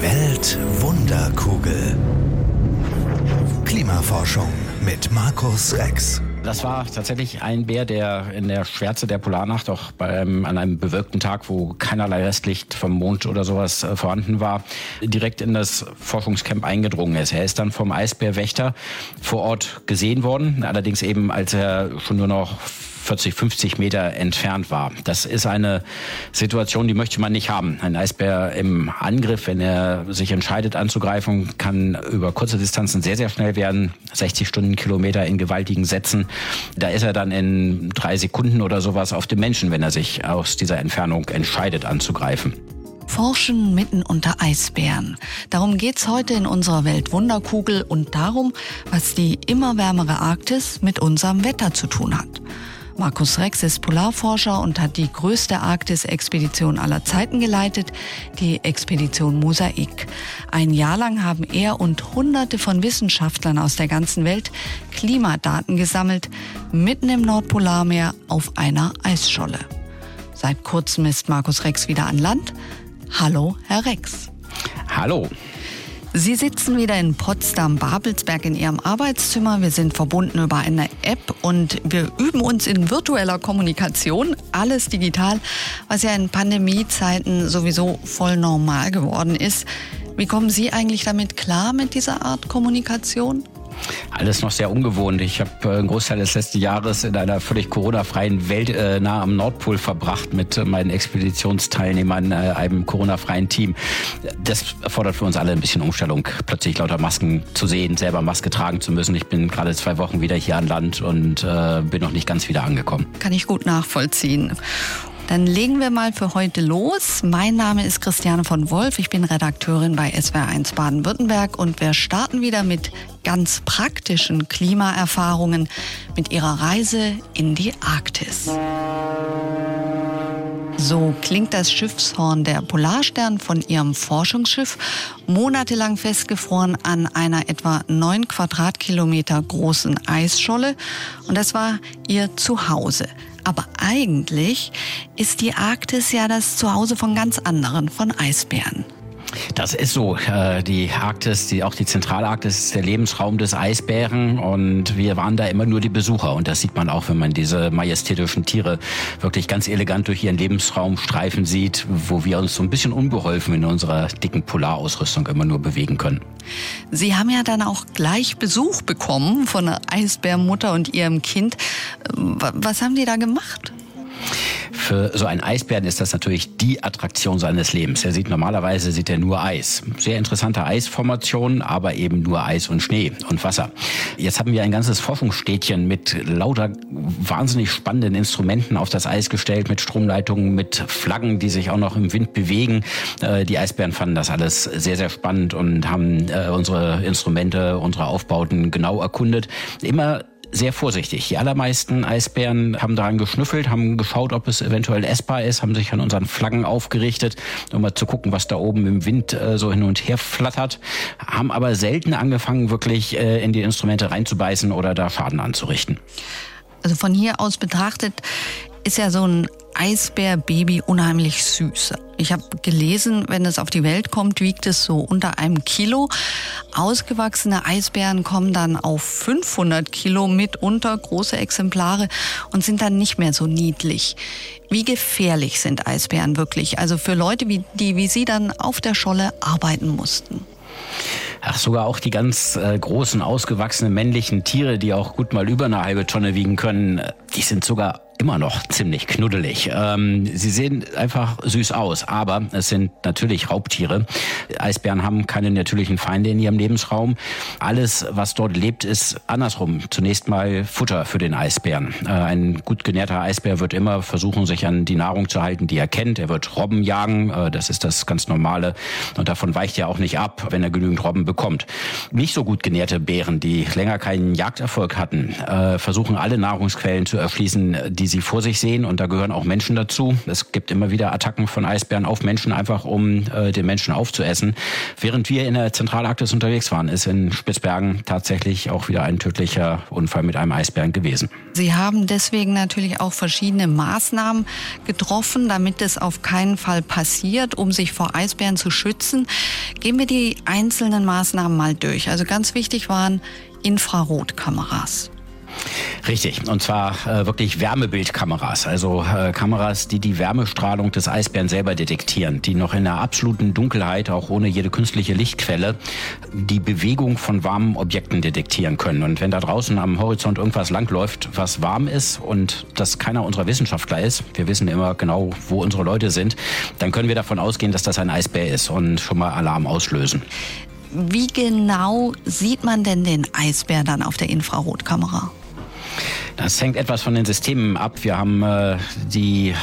Weltwunderkugel. Klimaforschung mit Markus Rex. Das war tatsächlich ein Bär, der in der Schwärze der Polarnacht, auch beim, an einem bewölkten Tag, wo keinerlei Restlicht vom Mond oder sowas äh, vorhanden war, direkt in das Forschungscamp eingedrungen ist. Er ist dann vom Eisbärwächter vor Ort gesehen worden, allerdings eben als er schon nur noch 40, 50 Meter entfernt war. Das ist eine Situation, die möchte man nicht haben. Ein Eisbär im Angriff, wenn er sich entscheidet anzugreifen, kann über kurze Distanzen sehr, sehr schnell werden. 60 Stundenkilometer in gewaltigen Sätzen. Da ist er dann in drei Sekunden oder sowas auf dem Menschen, wenn er sich aus dieser Entfernung entscheidet anzugreifen. Forschen mitten unter Eisbären. Darum geht's heute in unserer Weltwunderkugel und darum, was die immer wärmere Arktis mit unserem Wetter zu tun hat. Markus Rex ist Polarforscher und hat die größte Arktis-Expedition aller Zeiten geleitet, die Expedition Mosaik. Ein Jahr lang haben er und Hunderte von Wissenschaftlern aus der ganzen Welt Klimadaten gesammelt, mitten im Nordpolarmeer auf einer Eisscholle. Seit kurzem ist Markus Rex wieder an Land. Hallo, Herr Rex. Hallo. Sie sitzen wieder in Potsdam-Babelsberg in Ihrem Arbeitszimmer. Wir sind verbunden über eine App und wir üben uns in virtueller Kommunikation. Alles digital, was ja in Pandemiezeiten sowieso voll normal geworden ist. Wie kommen Sie eigentlich damit klar mit dieser Art Kommunikation? Alles noch sehr ungewohnt. Ich habe äh, einen Großteil des letzten Jahres in einer völlig Corona-freien Welt äh, nah am Nordpol verbracht mit äh, meinen Expeditionsteilnehmern, äh, einem Corona-freien Team. Das erfordert für uns alle ein bisschen Umstellung, plötzlich lauter Masken zu sehen, selber Maske tragen zu müssen. Ich bin gerade zwei Wochen wieder hier an Land und äh, bin noch nicht ganz wieder angekommen. Kann ich gut nachvollziehen. Dann legen wir mal für heute los. Mein Name ist Christiane von Wolf. Ich bin Redakteurin bei SWR1 Baden-Württemberg und wir starten wieder mit ganz praktischen Klimaerfahrungen mit ihrer Reise in die Arktis. So klingt das Schiffshorn der Polarstern von ihrem Forschungsschiff, monatelang festgefroren an einer etwa neun Quadratkilometer großen Eisscholle. Und das war ihr Zuhause. Aber eigentlich ist die Arktis ja das Zuhause von ganz anderen, von Eisbären. Das ist so. Äh, die Arktis, die, auch die Zentralarktis ist der Lebensraum des Eisbären und wir waren da immer nur die Besucher. Und das sieht man auch, wenn man diese majestätischen Tiere wirklich ganz elegant durch ihren Lebensraum streifen sieht, wo wir uns so ein bisschen unbeholfen in unserer dicken Polarausrüstung immer nur bewegen können. Sie haben ja dann auch gleich Besuch bekommen von einer Eisbärmutter und ihrem Kind. Was haben die da gemacht? Für so einen Eisbären ist das natürlich die Attraktion seines Lebens. Er sieht normalerweise sieht er nur Eis. Sehr interessante Eisformationen, aber eben nur Eis und Schnee und Wasser. Jetzt haben wir ein ganzes Forschungsstädtchen mit lauter wahnsinnig spannenden Instrumenten auf das Eis gestellt, mit Stromleitungen, mit Flaggen, die sich auch noch im Wind bewegen. Äh, die Eisbären fanden das alles sehr, sehr spannend und haben äh, unsere Instrumente, unsere Aufbauten genau erkundet. Immer sehr vorsichtig. Die allermeisten Eisbären haben daran geschnüffelt, haben geschaut, ob es eventuell essbar ist, haben sich an unseren Flaggen aufgerichtet, um mal zu gucken, was da oben im Wind äh, so hin und her flattert, haben aber selten angefangen, wirklich äh, in die Instrumente reinzubeißen oder da Schaden anzurichten. Also von hier aus betrachtet ist ja so ein Eisbärbaby unheimlich süß. Ich habe gelesen, wenn es auf die Welt kommt, wiegt es so unter einem Kilo. Ausgewachsene Eisbären kommen dann auf 500 Kilo mitunter, große Exemplare und sind dann nicht mehr so niedlich. Wie gefährlich sind Eisbären wirklich? Also für Leute, wie, die wie Sie dann auf der Scholle arbeiten mussten. Ach, sogar auch die ganz äh, großen, ausgewachsenen männlichen Tiere, die auch gut mal über eine halbe Tonne wiegen können, die sind sogar immer noch ziemlich knuddelig. Ähm, sie sehen einfach süß aus, aber es sind natürlich Raubtiere. Eisbären haben keine natürlichen Feinde in ihrem Lebensraum. Alles, was dort lebt, ist andersrum. Zunächst mal Futter für den Eisbären. Äh, ein gut genährter Eisbär wird immer versuchen, sich an die Nahrung zu halten, die er kennt. Er wird Robben jagen, äh, das ist das ganz Normale. Und davon weicht er auch nicht ab, wenn er genügend Robben bekommt. Nicht so gut genährte Bären, die länger keinen Jagderfolg hatten, äh, versuchen alle Nahrungsquellen zu erschließen, die die sie vor sich sehen. Und da gehören auch Menschen dazu. Es gibt immer wieder Attacken von Eisbären auf Menschen, einfach um äh, den Menschen aufzuessen. Während wir in der Zentralarktis unterwegs waren, ist in Spitzbergen tatsächlich auch wieder ein tödlicher Unfall mit einem Eisbären gewesen. Sie haben deswegen natürlich auch verschiedene Maßnahmen getroffen, damit es auf keinen Fall passiert, um sich vor Eisbären zu schützen. Gehen wir die einzelnen Maßnahmen mal durch. Also ganz wichtig waren Infrarotkameras. Richtig, und zwar äh, wirklich Wärmebildkameras, also äh, Kameras, die die Wärmestrahlung des Eisbären selber detektieren, die noch in der absoluten Dunkelheit, auch ohne jede künstliche Lichtquelle, die Bewegung von warmen Objekten detektieren können. Und wenn da draußen am Horizont irgendwas langläuft, was warm ist und das keiner unserer Wissenschaftler ist, wir wissen immer genau, wo unsere Leute sind, dann können wir davon ausgehen, dass das ein Eisbär ist und schon mal Alarm auslösen. Wie genau sieht man denn den Eisbär dann auf der Infrarotkamera? Das hängt etwas von den Systemen ab. Wir haben äh, die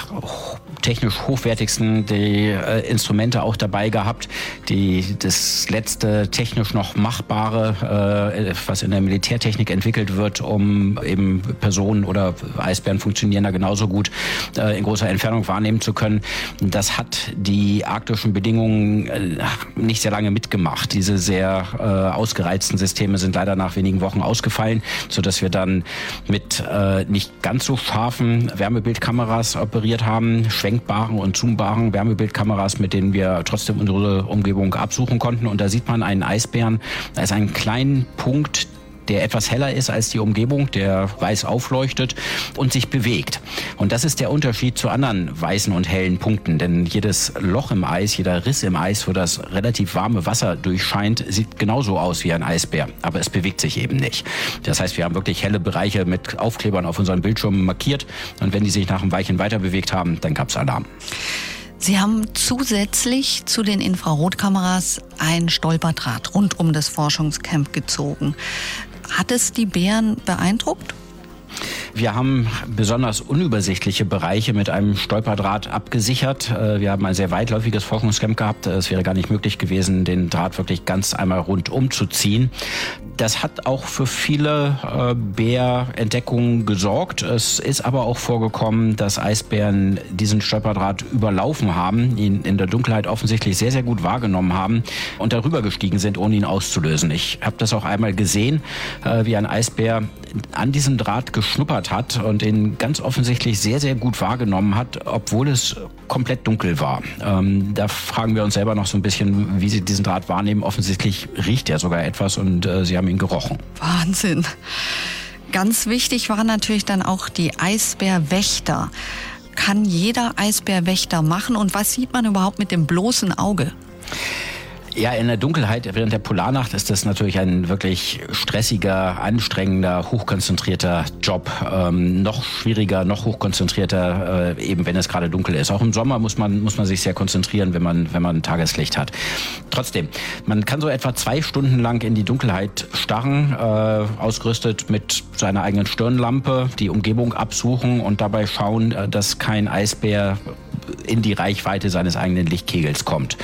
technisch hochwertigsten die, äh, Instrumente auch dabei gehabt. Die, das letzte technisch noch machbare, äh, was in der Militärtechnik entwickelt wird, um eben Personen oder Eisbären funktionieren da genauso gut äh, in großer Entfernung wahrnehmen zu können. Das hat die arktischen Bedingungen äh, nicht sehr lange mitgemacht. Diese sehr äh, ausgereizten Systeme sind leider nach wenigen Wochen ausgefallen, so dass wir dann mit äh, nicht ganz so scharfen Wärmebildkameras operiert haben, schwenkbaren und zoombaren Wärmebildkameras, mit denen wir trotzdem unsere Umgebung absuchen konnten. Und da sieht man einen Eisbären. Da ist ein kleiner Punkt, der etwas heller ist als die Umgebung, der weiß aufleuchtet und sich bewegt. Und das ist der Unterschied zu anderen weißen und hellen Punkten. Denn jedes Loch im Eis, jeder Riss im Eis, wo das relativ warme Wasser durchscheint, sieht genauso aus wie ein Eisbär. Aber es bewegt sich eben nicht. Das heißt, wir haben wirklich helle Bereiche mit Aufklebern auf unseren Bildschirmen markiert. Und wenn die sich nach einem Weilchen weiter bewegt haben, dann gab es Alarm. Sie haben zusätzlich zu den Infrarotkameras ein Stolperdraht rund um das Forschungscamp gezogen. Hat es die Bären beeindruckt? Wir haben besonders unübersichtliche Bereiche mit einem Stolperdraht abgesichert. Äh, wir haben ein sehr weitläufiges Forschungscamp gehabt. Es wäre gar nicht möglich gewesen, den Draht wirklich ganz einmal rundum zu ziehen. Das hat auch für viele äh, Bärentdeckungen gesorgt. Es ist aber auch vorgekommen, dass Eisbären diesen Stolperdraht überlaufen haben, ihn in der Dunkelheit offensichtlich sehr, sehr gut wahrgenommen haben und darüber gestiegen sind, ohne ihn auszulösen. Ich habe das auch einmal gesehen, äh, wie ein Eisbär an diesem Draht geschnuppert hat und ihn ganz offensichtlich sehr, sehr gut wahrgenommen hat, obwohl es komplett dunkel war. Ähm, da fragen wir uns selber noch so ein bisschen, wie sie diesen Draht wahrnehmen. Offensichtlich riecht er sogar etwas und äh, sie haben ihn gerochen. Wahnsinn. Ganz wichtig waren natürlich dann auch die Eisbärwächter. Kann jeder Eisbärwächter machen und was sieht man überhaupt mit dem bloßen Auge? Ja, in der Dunkelheit während der Polarnacht ist das natürlich ein wirklich stressiger, anstrengender, hochkonzentrierter Job. Ähm, noch schwieriger, noch hochkonzentrierter, äh, eben wenn es gerade dunkel ist. Auch im Sommer muss man, muss man sich sehr konzentrieren, wenn man, wenn man Tageslicht hat. Trotzdem, man kann so etwa zwei Stunden lang in die Dunkelheit starren, äh, ausgerüstet mit seiner eigenen Stirnlampe, die Umgebung absuchen und dabei schauen, äh, dass kein Eisbär in die Reichweite seines eigenen Lichtkegels kommt.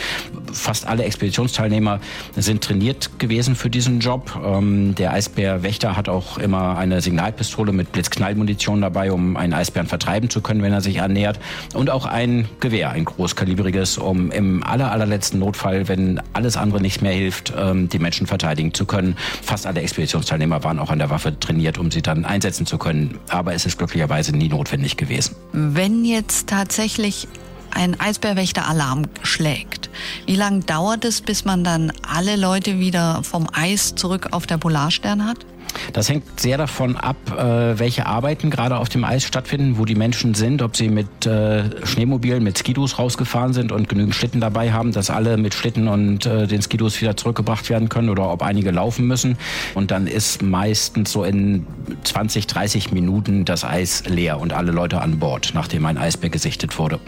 Fast alle Expeditionsteilnehmer sind trainiert gewesen für diesen Job. Ähm, der Eisbärwächter hat auch immer eine Signalpistole mit Blitzknallmunition dabei, um einen Eisbären vertreiben zu können, wenn er sich annähert. Und auch ein Gewehr, ein großkalibriges, um im aller, allerletzten Notfall, wenn alles andere nicht mehr hilft, ähm, die Menschen verteidigen zu können. Fast alle Expeditionsteilnehmer waren auch an der Waffe trainiert, um sie dann einsetzen zu können. Aber es ist glücklicherweise nie notwendig gewesen. Wenn jetzt tatsächlich ein Eisbärwächter Alarm schlägt. Wie lange dauert es, bis man dann alle Leute wieder vom Eis zurück auf der Polarstern hat? Das hängt sehr davon ab, äh, welche Arbeiten gerade auf dem Eis stattfinden, wo die Menschen sind, ob sie mit äh, Schneemobilen, mit Skidus rausgefahren sind und genügend Schlitten dabei haben, dass alle mit Schlitten und äh, den Skidus wieder zurückgebracht werden können oder ob einige laufen müssen. Und dann ist meistens so in 20, 30 Minuten das Eis leer und alle Leute an Bord, nachdem ein Eisberg gesichtet wurde.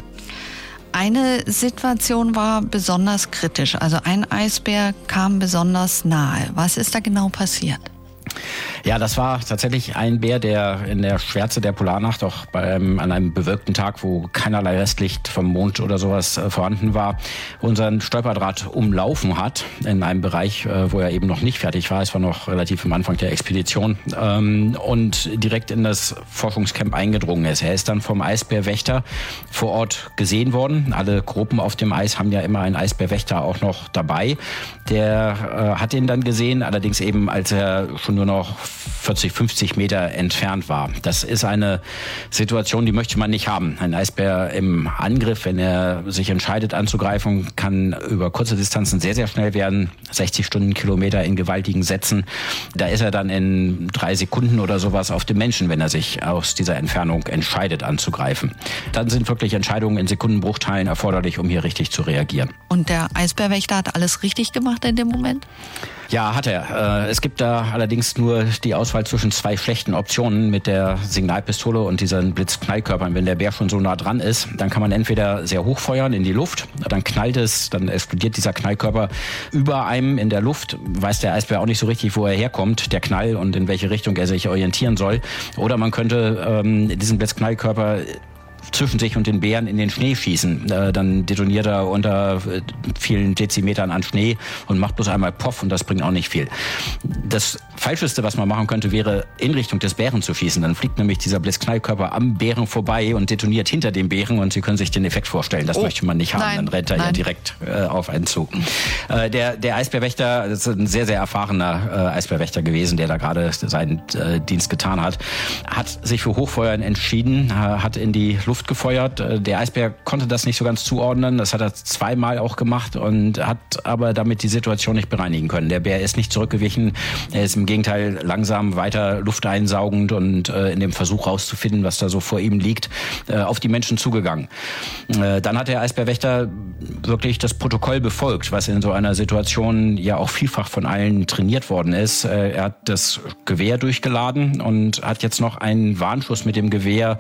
Eine Situation war besonders kritisch. Also ein Eisbär kam besonders nahe. Was ist da genau passiert? Ja, das war tatsächlich ein Bär, der in der Schwärze der Polarnacht, auch beim, an einem bewölkten Tag, wo keinerlei Restlicht vom Mond oder sowas äh, vorhanden war, unseren Stolperdraht umlaufen hat in einem Bereich, äh, wo er eben noch nicht fertig war. Es war noch relativ am Anfang der Expedition ähm, und direkt in das Forschungscamp eingedrungen ist. Er ist dann vom Eisbärwächter vor Ort gesehen worden. Alle Gruppen auf dem Eis haben ja immer einen Eisbärwächter auch noch dabei. Der äh, hat ihn dann gesehen, allerdings eben als er schon nur noch 40, 50 Meter entfernt war. Das ist eine Situation, die möchte man nicht haben. Ein Eisbär im Angriff, wenn er sich entscheidet anzugreifen, kann über kurze Distanzen sehr, sehr schnell werden. 60 Stundenkilometer in gewaltigen Sätzen. Da ist er dann in drei Sekunden oder sowas auf dem Menschen, wenn er sich aus dieser Entfernung entscheidet anzugreifen. Dann sind wirklich Entscheidungen in Sekundenbruchteilen erforderlich, um hier richtig zu reagieren. Und der Eisbärwächter hat alles richtig gemacht in dem Moment? Ja, hat er. Äh, es gibt da allerdings nur die Auswahl zwischen zwei schlechten Optionen mit der Signalpistole und diesen Blitzknallkörpern. Wenn der Bär schon so nah dran ist, dann kann man entweder sehr hoch feuern in die Luft, dann knallt es, dann explodiert dieser Knallkörper über einem in der Luft, weiß der Eisbär auch nicht so richtig, wo er herkommt, der Knall und in welche Richtung er sich orientieren soll. Oder man könnte ähm, diesen Blitzknallkörper zwischen sich und den Bären in den Schnee schießen. Äh, dann detoniert er unter äh, vielen Dezimetern an Schnee und macht bloß einmal Poff und das bringt auch nicht viel. Das Falscheste, was man machen könnte, wäre in Richtung des Bären zu schießen. Dann fliegt nämlich dieser Blitzknallkörper am Bären vorbei und detoniert hinter dem Bären und Sie können sich den Effekt vorstellen. Das oh, möchte man nicht haben. Nein, dann rennt er nein. ja direkt äh, auf einen zu. Äh, der, der Eisbärwächter ist ein sehr, sehr erfahrener äh, Eisbärwächter gewesen, der da gerade seinen äh, Dienst getan hat, hat sich für Hochfeuern entschieden, hat in die Luft gefeuert. Äh, der Eisbär konnte das nicht so ganz zuordnen. Das hat er zweimal auch gemacht und hat aber damit die Situation nicht bereinigen können. Der Bär ist nicht zurückgewichen. Er ist im Gegenteil langsam weiter Luft einsaugend und äh, in dem Versuch rauszufinden, was da so vor ihm liegt, äh, auf die Menschen zugegangen. Dann hat der Eisbärwächter wirklich das Protokoll befolgt, was in so einer Situation ja auch vielfach von allen trainiert worden ist. Er hat das Gewehr durchgeladen und hat jetzt noch einen Warnschuss mit dem Gewehr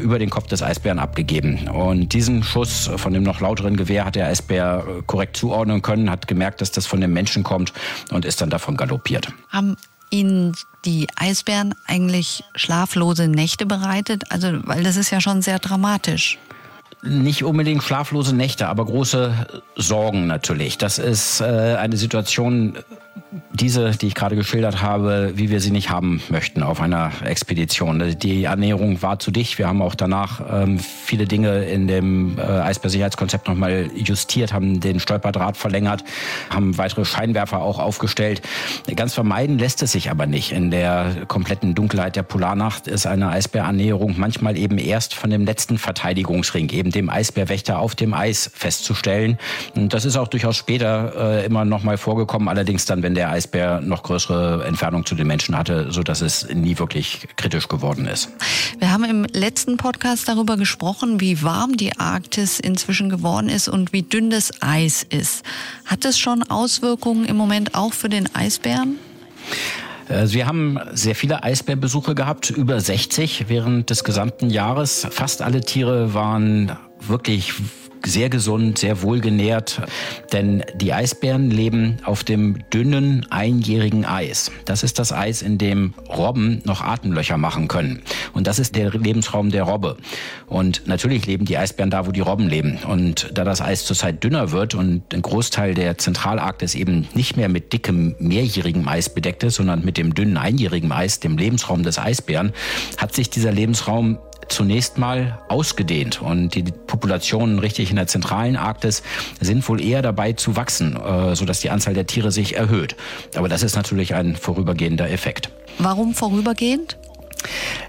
über den Kopf des Eisbären abgegeben. Und diesen Schuss von dem noch lauteren Gewehr hat der Eisbär korrekt zuordnen können, hat gemerkt, dass das von dem Menschen kommt und ist dann davon galoppiert. Haben Ihnen die Eisbären eigentlich schlaflose Nächte bereitet? Also, weil das ist ja schon sehr dramatisch nicht unbedingt schlaflose Nächte, aber große Sorgen natürlich. Das ist äh, eine Situation, diese, die ich gerade geschildert habe, wie wir sie nicht haben möchten auf einer Expedition. Die Ernährung war zu dicht. Wir haben auch danach ähm, viele Dinge in dem äh, Eisbär-Sicherheitskonzept nochmal justiert, haben den Stolperdraht verlängert, haben weitere Scheinwerfer auch aufgestellt. Ganz vermeiden lässt es sich aber nicht. In der kompletten Dunkelheit der Polarnacht ist eine Eisbärernährung manchmal eben erst von dem letzten Verteidigungsring, eben dem Eisbärwächter auf dem Eis festzustellen. Und das ist auch durchaus später äh, immer nochmal vorgekommen, allerdings dann, wenn der Eisbär noch größere Entfernung zu den Menschen hatte, so dass es nie wirklich kritisch geworden ist. Wir haben im letzten Podcast darüber gesprochen, wie warm die Arktis inzwischen geworden ist und wie dünn das Eis ist. Hat es schon Auswirkungen im Moment auch für den Eisbären? Also wir haben sehr viele Eisbärbesuche gehabt, über 60 während des gesamten Jahres. Fast alle Tiere waren wirklich sehr gesund, sehr wohlgenährt, denn die Eisbären leben auf dem dünnen, einjährigen Eis. Das ist das Eis, in dem Robben noch Atemlöcher machen können. Und das ist der Lebensraum der Robbe. Und natürlich leben die Eisbären da, wo die Robben leben. Und da das Eis zurzeit dünner wird und ein Großteil der Zentralarktis eben nicht mehr mit dickem, mehrjährigem Eis bedeckt ist, sondern mit dem dünnen, einjährigen Eis, dem Lebensraum des Eisbären, hat sich dieser Lebensraum zunächst mal ausgedehnt und die Populationen richtig in der zentralen Arktis sind wohl eher dabei zu wachsen, äh, sodass die Anzahl der Tiere sich erhöht. Aber das ist natürlich ein vorübergehender Effekt. Warum vorübergehend?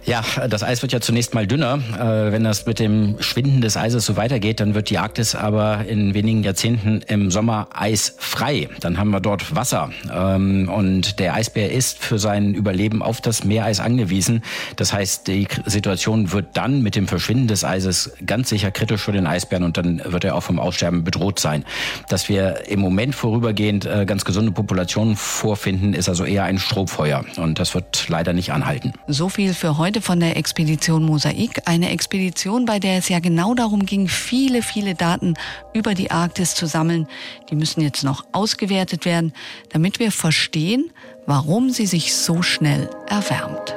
Ja, das Eis wird ja zunächst mal dünner. Äh, wenn das mit dem Schwinden des Eises so weitergeht, dann wird die Arktis aber in wenigen Jahrzehnten im Sommer eisfrei. Dann haben wir dort Wasser. Ähm, und der Eisbär ist für sein Überleben auf das Meereis angewiesen. Das heißt, die Situation wird dann mit dem Verschwinden des Eises ganz sicher kritisch für den Eisbären und dann wird er auch vom Aussterben bedroht sein. Dass wir im Moment vorübergehend äh, ganz gesunde Populationen vorfinden, ist also eher ein Strohfeuer. Und das wird leider nicht anhalten. So viel Ziel für heute von der Expedition Mosaik. Eine Expedition, bei der es ja genau darum ging, viele, viele Daten über die Arktis zu sammeln. Die müssen jetzt noch ausgewertet werden, damit wir verstehen, warum sie sich so schnell erwärmt.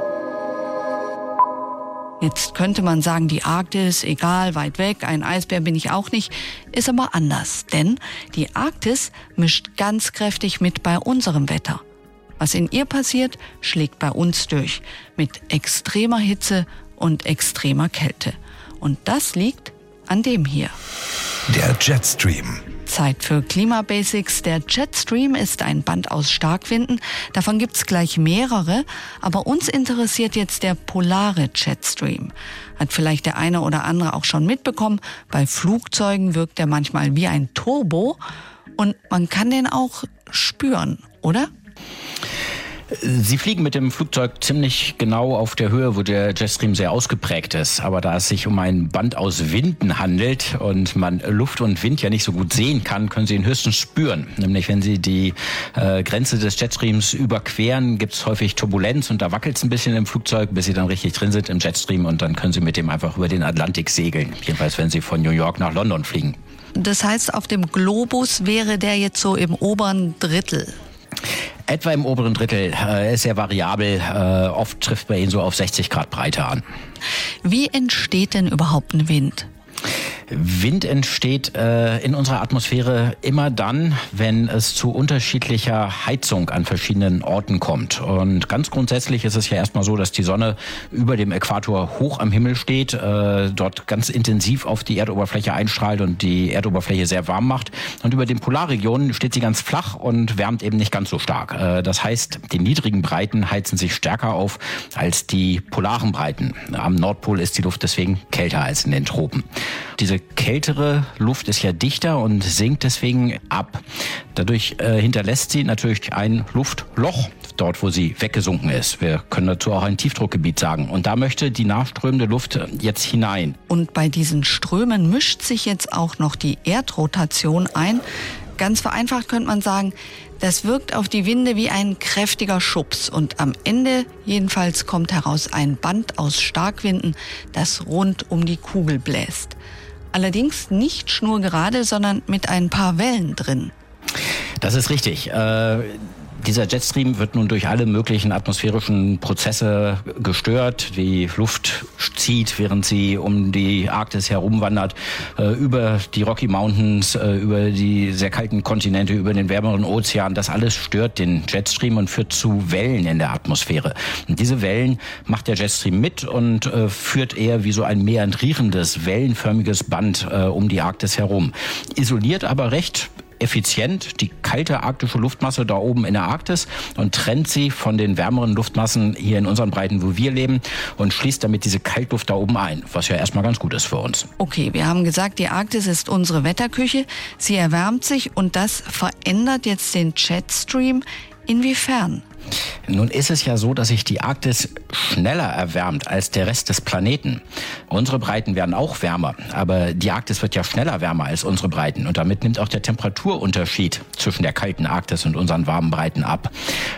Jetzt könnte man sagen, die Arktis, egal, weit weg, ein Eisbär bin ich auch nicht, ist aber anders, denn die Arktis mischt ganz kräftig mit bei unserem Wetter. Was in ihr passiert, schlägt bei uns durch, mit extremer Hitze und extremer Kälte. Und das liegt an dem hier. Der Jetstream. Zeit für Klimabasics. Der Jetstream ist ein Band aus Starkwinden. Davon gibt's gleich mehrere. Aber uns interessiert jetzt der polare Jetstream. Hat vielleicht der eine oder andere auch schon mitbekommen. Bei Flugzeugen wirkt er manchmal wie ein Turbo. Und man kann den auch spüren, oder? Sie fliegen mit dem Flugzeug ziemlich genau auf der Höhe, wo der Jetstream sehr ausgeprägt ist. Aber da es sich um ein Band aus Winden handelt und man Luft und Wind ja nicht so gut sehen kann, können Sie ihn höchstens spüren. Nämlich wenn Sie die äh, Grenze des Jetstreams überqueren, gibt es häufig Turbulenz und da wackelt es ein bisschen im Flugzeug, bis Sie dann richtig drin sind im Jetstream und dann können Sie mit dem einfach über den Atlantik segeln. Jedenfalls, wenn Sie von New York nach London fliegen. Das heißt, auf dem Globus wäre der jetzt so im oberen Drittel. Etwa im oberen Drittel. Er ist sehr variabel. Äh, oft trifft man ihn so auf 60 Grad Breite an. Wie entsteht denn überhaupt ein Wind? Wind entsteht äh, in unserer Atmosphäre immer dann, wenn es zu unterschiedlicher Heizung an verschiedenen Orten kommt. Und ganz grundsätzlich ist es ja erstmal so, dass die Sonne über dem Äquator hoch am Himmel steht, äh, dort ganz intensiv auf die Erdoberfläche einstrahlt und die Erdoberfläche sehr warm macht. Und über den Polarregionen steht sie ganz flach und wärmt eben nicht ganz so stark. Äh, das heißt, die niedrigen Breiten heizen sich stärker auf als die polaren Breiten. Am Nordpol ist die Luft deswegen kälter als in den Tropen. Diese kältere Luft ist ja dichter und sinkt deswegen ab. Dadurch äh, hinterlässt sie natürlich ein Luftloch dort, wo sie weggesunken ist. Wir können dazu auch ein Tiefdruckgebiet sagen. Und da möchte die nachströmende Luft jetzt hinein. Und bei diesen Strömen mischt sich jetzt auch noch die Erdrotation ein. Ganz vereinfacht könnte man sagen, das wirkt auf die Winde wie ein kräftiger Schubs und am Ende jedenfalls kommt heraus ein Band aus Starkwinden, das rund um die Kugel bläst. Allerdings nicht schnurgerade, sondern mit ein paar Wellen drin. Das ist richtig. Äh dieser Jetstream wird nun durch alle möglichen atmosphärischen Prozesse gestört. Die Luft zieht, während sie um die Arktis herumwandert, äh, über die Rocky Mountains, äh, über die sehr kalten Kontinente, über den wärmeren Ozean. Das alles stört den Jetstream und führt zu Wellen in der Atmosphäre. Und diese Wellen macht der Jetstream mit und äh, führt eher wie so ein meandrierendes, wellenförmiges Band äh, um die Arktis herum. Isoliert aber recht effizient die kalte arktische Luftmasse da oben in der Arktis und trennt sie von den wärmeren Luftmassen hier in unseren Breiten, wo wir leben und schließt damit diese Kaltluft da oben ein, was ja erstmal ganz gut ist für uns. Okay, wir haben gesagt, die Arktis ist unsere Wetterküche. Sie erwärmt sich und das verändert jetzt den Jetstream. Inwiefern? Nun ist es ja so, dass sich die Arktis schneller erwärmt als der Rest des Planeten. Unsere Breiten werden auch wärmer, aber die Arktis wird ja schneller wärmer als unsere Breiten und damit nimmt auch der Temperaturunterschied zwischen der kalten Arktis und unseren warmen Breiten ab.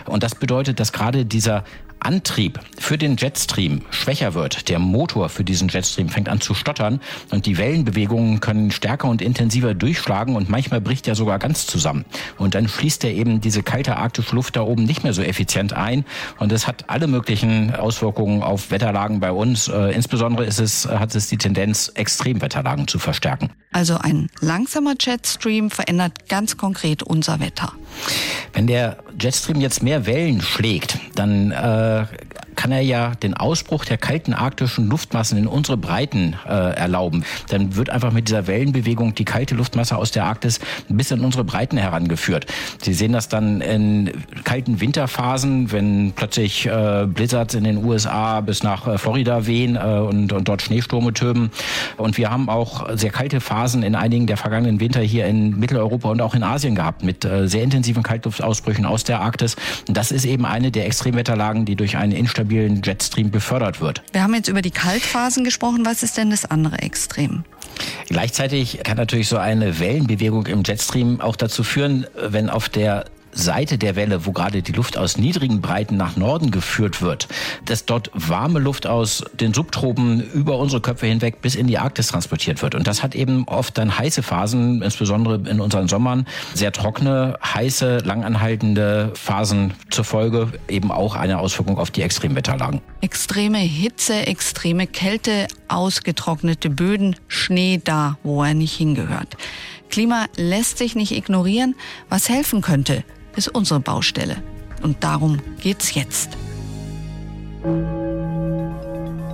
Und das bedeutet, dass gerade dieser Antrieb für den Jetstream schwächer wird, der Motor für diesen Jetstream fängt an zu stottern und die Wellenbewegungen können stärker und intensiver durchschlagen und manchmal bricht er sogar ganz zusammen. Und dann schließt er eben diese kalte arktische Luft da oben nicht mehr so effizient ein und das hat alle möglichen Auswirkungen auf Wetterlagen bei uns. Äh, insbesondere ist es, hat es die Tendenz, Extremwetterlagen zu verstärken. Also ein langsamer Jetstream verändert ganz konkret unser Wetter. Wenn der Jetstream jetzt mehr Wellen schlägt, dann äh, kann er ja den Ausbruch der kalten arktischen Luftmassen in unsere Breiten äh, erlauben. Dann wird einfach mit dieser Wellenbewegung die kalte Luftmasse aus der Arktis bis in unsere Breiten herangeführt. Sie sehen das dann in kalten Winterphasen, wenn plötzlich äh, Blizzards in den USA bis nach äh, Florida wehen äh, und, und dort Schneestürme töben. Und wir haben auch sehr kalte Phasen in einigen der vergangenen Winter hier in Mitteleuropa und auch in Asien gehabt mit äh, sehr intensiven Kaltluftausbrüchen aus der Arktis. Und das ist eben eine der Extremwetterlagen, die durch eine instabilen stabilen Jetstream befördert wird. Wir haben jetzt über die Kaltphasen gesprochen. Was ist denn das andere Extrem? Gleichzeitig kann natürlich so eine Wellenbewegung im Jetstream auch dazu führen, wenn auf der Seite der Welle, wo gerade die Luft aus niedrigen Breiten nach Norden geführt wird, dass dort warme Luft aus den Subtropen über unsere Köpfe hinweg bis in die Arktis transportiert wird. Und das hat eben oft dann heiße Phasen, insbesondere in unseren Sommern, sehr trockene, heiße, langanhaltende Phasen zur Folge, eben auch eine Auswirkung auf die Extremwetterlagen. Extreme Hitze, extreme Kälte, ausgetrocknete Böden, Schnee da, wo er nicht hingehört. Klima lässt sich nicht ignorieren. Was helfen könnte, ist unsere Baustelle. Und darum geht's jetzt.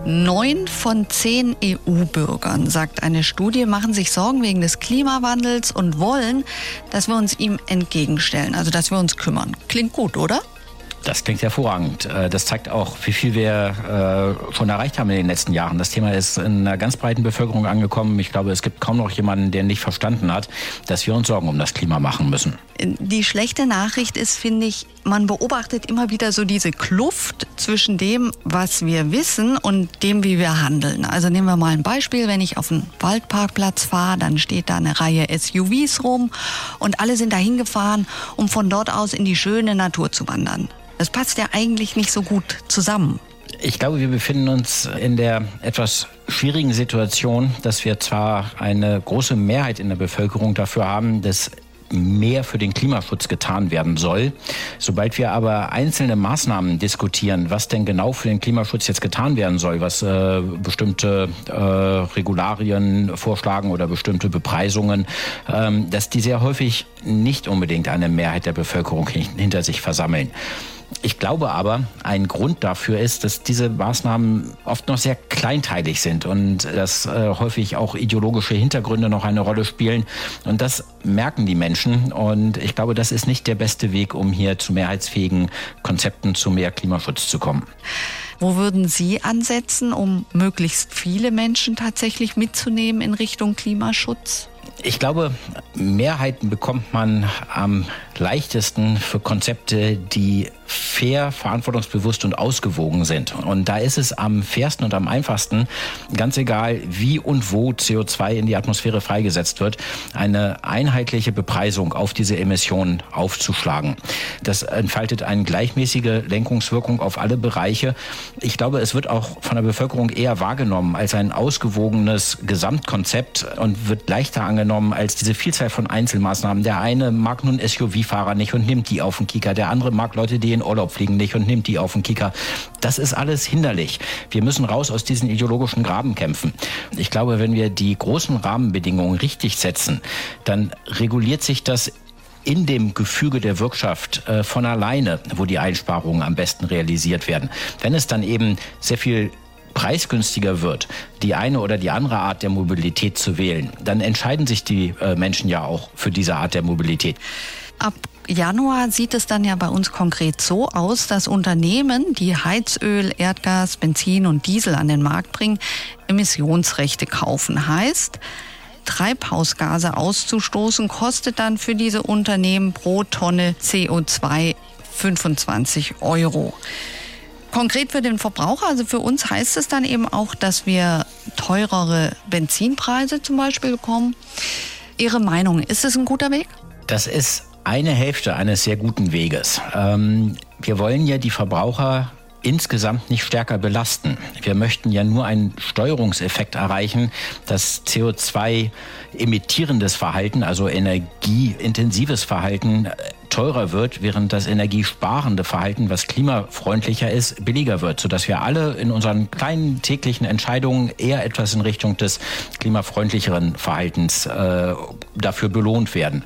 Neun von zehn EU-Bürgern, sagt eine Studie, machen sich Sorgen wegen des Klimawandels und wollen, dass wir uns ihm entgegenstellen, also dass wir uns kümmern. Klingt gut, oder? Das klingt hervorragend. Äh, das zeigt auch, wie viel wir äh, schon erreicht haben in den letzten Jahren. Das Thema ist in einer ganz breiten Bevölkerung angekommen. Ich glaube, es gibt kaum noch jemanden, der nicht verstanden hat, dass wir uns Sorgen um das Klima machen müssen. Die schlechte Nachricht ist, finde ich, man beobachtet immer wieder so diese Kluft zwischen dem, was wir wissen und dem, wie wir handeln. Also nehmen wir mal ein Beispiel. Wenn ich auf einen Waldparkplatz fahre, dann steht da eine Reihe SUVs rum und alle sind da hingefahren, um von dort aus in die schöne Natur zu wandern. Das passt ja eigentlich nicht so gut zusammen. Ich glaube, wir befinden uns in der etwas schwierigen Situation, dass wir zwar eine große Mehrheit in der Bevölkerung dafür haben, dass mehr für den Klimaschutz getan werden soll. Sobald wir aber einzelne Maßnahmen diskutieren, was denn genau für den Klimaschutz jetzt getan werden soll, was äh, bestimmte äh, Regularien vorschlagen oder bestimmte Bepreisungen, ähm, dass die sehr häufig nicht unbedingt eine Mehrheit der Bevölkerung hinter sich versammeln. Ich glaube aber, ein Grund dafür ist, dass diese Maßnahmen oft noch sehr kleinteilig sind und dass äh, häufig auch ideologische Hintergründe noch eine Rolle spielen. Und das merken die Menschen. Und ich glaube, das ist nicht der beste Weg, um hier zu mehrheitsfähigen Konzepten zu mehr Klimaschutz zu kommen. Wo würden Sie ansetzen, um möglichst viele Menschen tatsächlich mitzunehmen in Richtung Klimaschutz? Ich glaube, Mehrheiten bekommt man am leichtesten für Konzepte, die fair, verantwortungsbewusst und ausgewogen sind. Und da ist es am fairsten und am einfachsten, ganz egal wie und wo CO2 in die Atmosphäre freigesetzt wird, eine einheitliche Bepreisung auf diese Emissionen aufzuschlagen. Das entfaltet eine gleichmäßige Lenkungswirkung auf alle Bereiche. Ich glaube, es wird auch von der Bevölkerung eher wahrgenommen als ein ausgewogenes Gesamtkonzept und wird leichter angenommen als diese Vielzahl von Einzelmaßnahmen. Der eine mag nun SUV-Fahrer nicht und nimmt die auf den Kieker. Der andere mag Leute, die in Urlaub fliegen nicht und nimmt die auf den Kicker. Das ist alles hinderlich. Wir müssen raus aus diesen ideologischen Grabenkämpfen. Ich glaube, wenn wir die großen Rahmenbedingungen richtig setzen, dann reguliert sich das in dem Gefüge der Wirtschaft äh, von alleine, wo die Einsparungen am besten realisiert werden. Wenn es dann eben sehr viel preisgünstiger wird, die eine oder die andere Art der Mobilität zu wählen, dann entscheiden sich die äh, Menschen ja auch für diese Art der Mobilität. Ab Januar sieht es dann ja bei uns konkret so aus, dass Unternehmen, die Heizöl, Erdgas, Benzin und Diesel an den Markt bringen, Emissionsrechte kaufen. Heißt, Treibhausgase auszustoßen, kostet dann für diese Unternehmen pro Tonne CO2 25 Euro. Konkret für den Verbraucher, also für uns heißt es dann eben auch, dass wir teurere Benzinpreise zum Beispiel bekommen. Ihre Meinung, ist es ein guter Weg? Das ist eine Hälfte eines sehr guten Weges. Ähm, wir wollen ja die Verbraucher insgesamt nicht stärker belasten. Wir möchten ja nur einen Steuerungseffekt erreichen, dass CO2 emittierendes Verhalten, also energieintensives Verhalten teurer wird, während das energiesparende Verhalten, was klimafreundlicher ist, billiger wird, sodass wir alle in unseren kleinen täglichen Entscheidungen eher etwas in Richtung des klimafreundlicheren Verhaltens äh, dafür belohnt werden.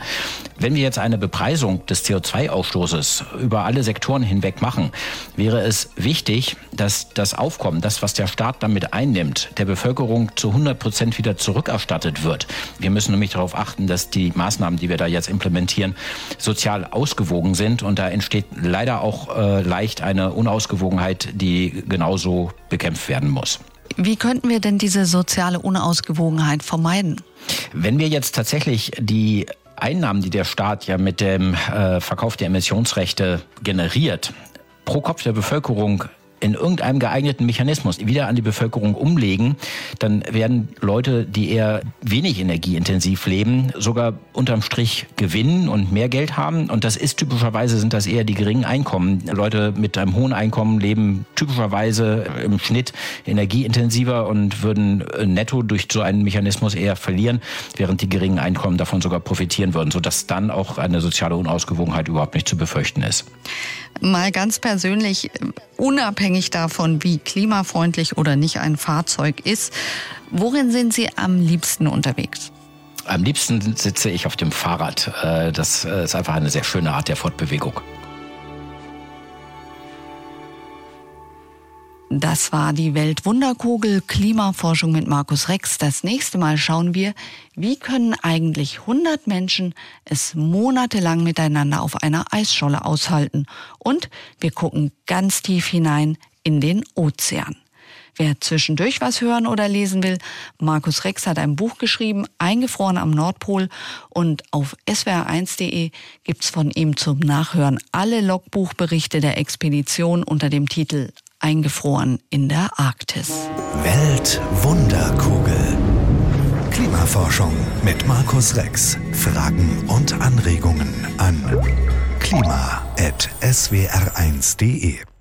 Wenn wir jetzt eine Bepreisung des CO2-Ausstoßes über alle Sektoren hinweg machen, wäre es wichtig, dass das Aufkommen, das, was der Staat damit einnimmt, der Bevölkerung zu 100 Prozent wieder zurückerstattet wird. Wir müssen nämlich darauf achten, dass die Maßnahmen, die wir da jetzt implementieren, sozial ausgewogen sind. Und da entsteht leider auch äh, leicht eine Unausgewogenheit, die genauso bekämpft werden muss. Wie könnten wir denn diese soziale Unausgewogenheit vermeiden? Wenn wir jetzt tatsächlich die Einnahmen, die der Staat ja mit dem äh, Verkauf der Emissionsrechte generiert, pro Kopf der Bevölkerung in irgendeinem geeigneten Mechanismus wieder an die Bevölkerung umlegen, dann werden Leute, die eher wenig energieintensiv leben, sogar unterm Strich gewinnen und mehr Geld haben. Und das ist typischerweise sind das eher die geringen Einkommen. Leute mit einem hohen Einkommen leben typischerweise im Schnitt energieintensiver und würden netto durch so einen Mechanismus eher verlieren, während die geringen Einkommen davon sogar profitieren würden, sodass dann auch eine soziale Unausgewogenheit überhaupt nicht zu befürchten ist. Mal ganz persönlich, unabhängig davon, wie klimafreundlich oder nicht ein Fahrzeug ist, worin sind Sie am liebsten unterwegs? Am liebsten sitze ich auf dem Fahrrad. Äh, das äh, ist einfach eine sehr schöne Art der Fortbewegung. Das war die Weltwunderkugel Klimaforschung mit Markus Rex. Das nächste Mal schauen wir, wie können eigentlich 100 Menschen es monatelang miteinander auf einer Eisscholle aushalten. Und wir gucken ganz tief hinein in den Ozean. Wer zwischendurch was hören oder lesen will, Markus Rex hat ein Buch geschrieben, Eingefroren am Nordpol und auf swr1.de gibt's von ihm zum Nachhören alle Logbuchberichte der Expedition unter dem Titel eingefroren in der Arktis. Weltwunderkugel. Klimaforschung mit Markus Rex. Fragen und Anregungen an klima.swr1.de